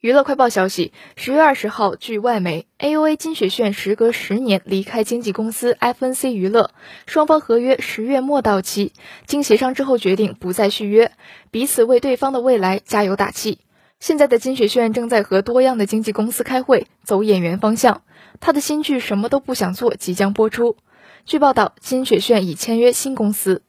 娱乐快报消息，十月二十号，据外媒，AOA 金雪炫时隔十年离开经纪公司 FNC 娱乐，双方合约十月末到期，经协商之后决定不再续约，彼此为对方的未来加油打气。现在的金雪炫正在和多样的经纪公司开会，走演员方向。他的新剧《什么都不想做》即将播出。据报道，金雪炫已签约新公司。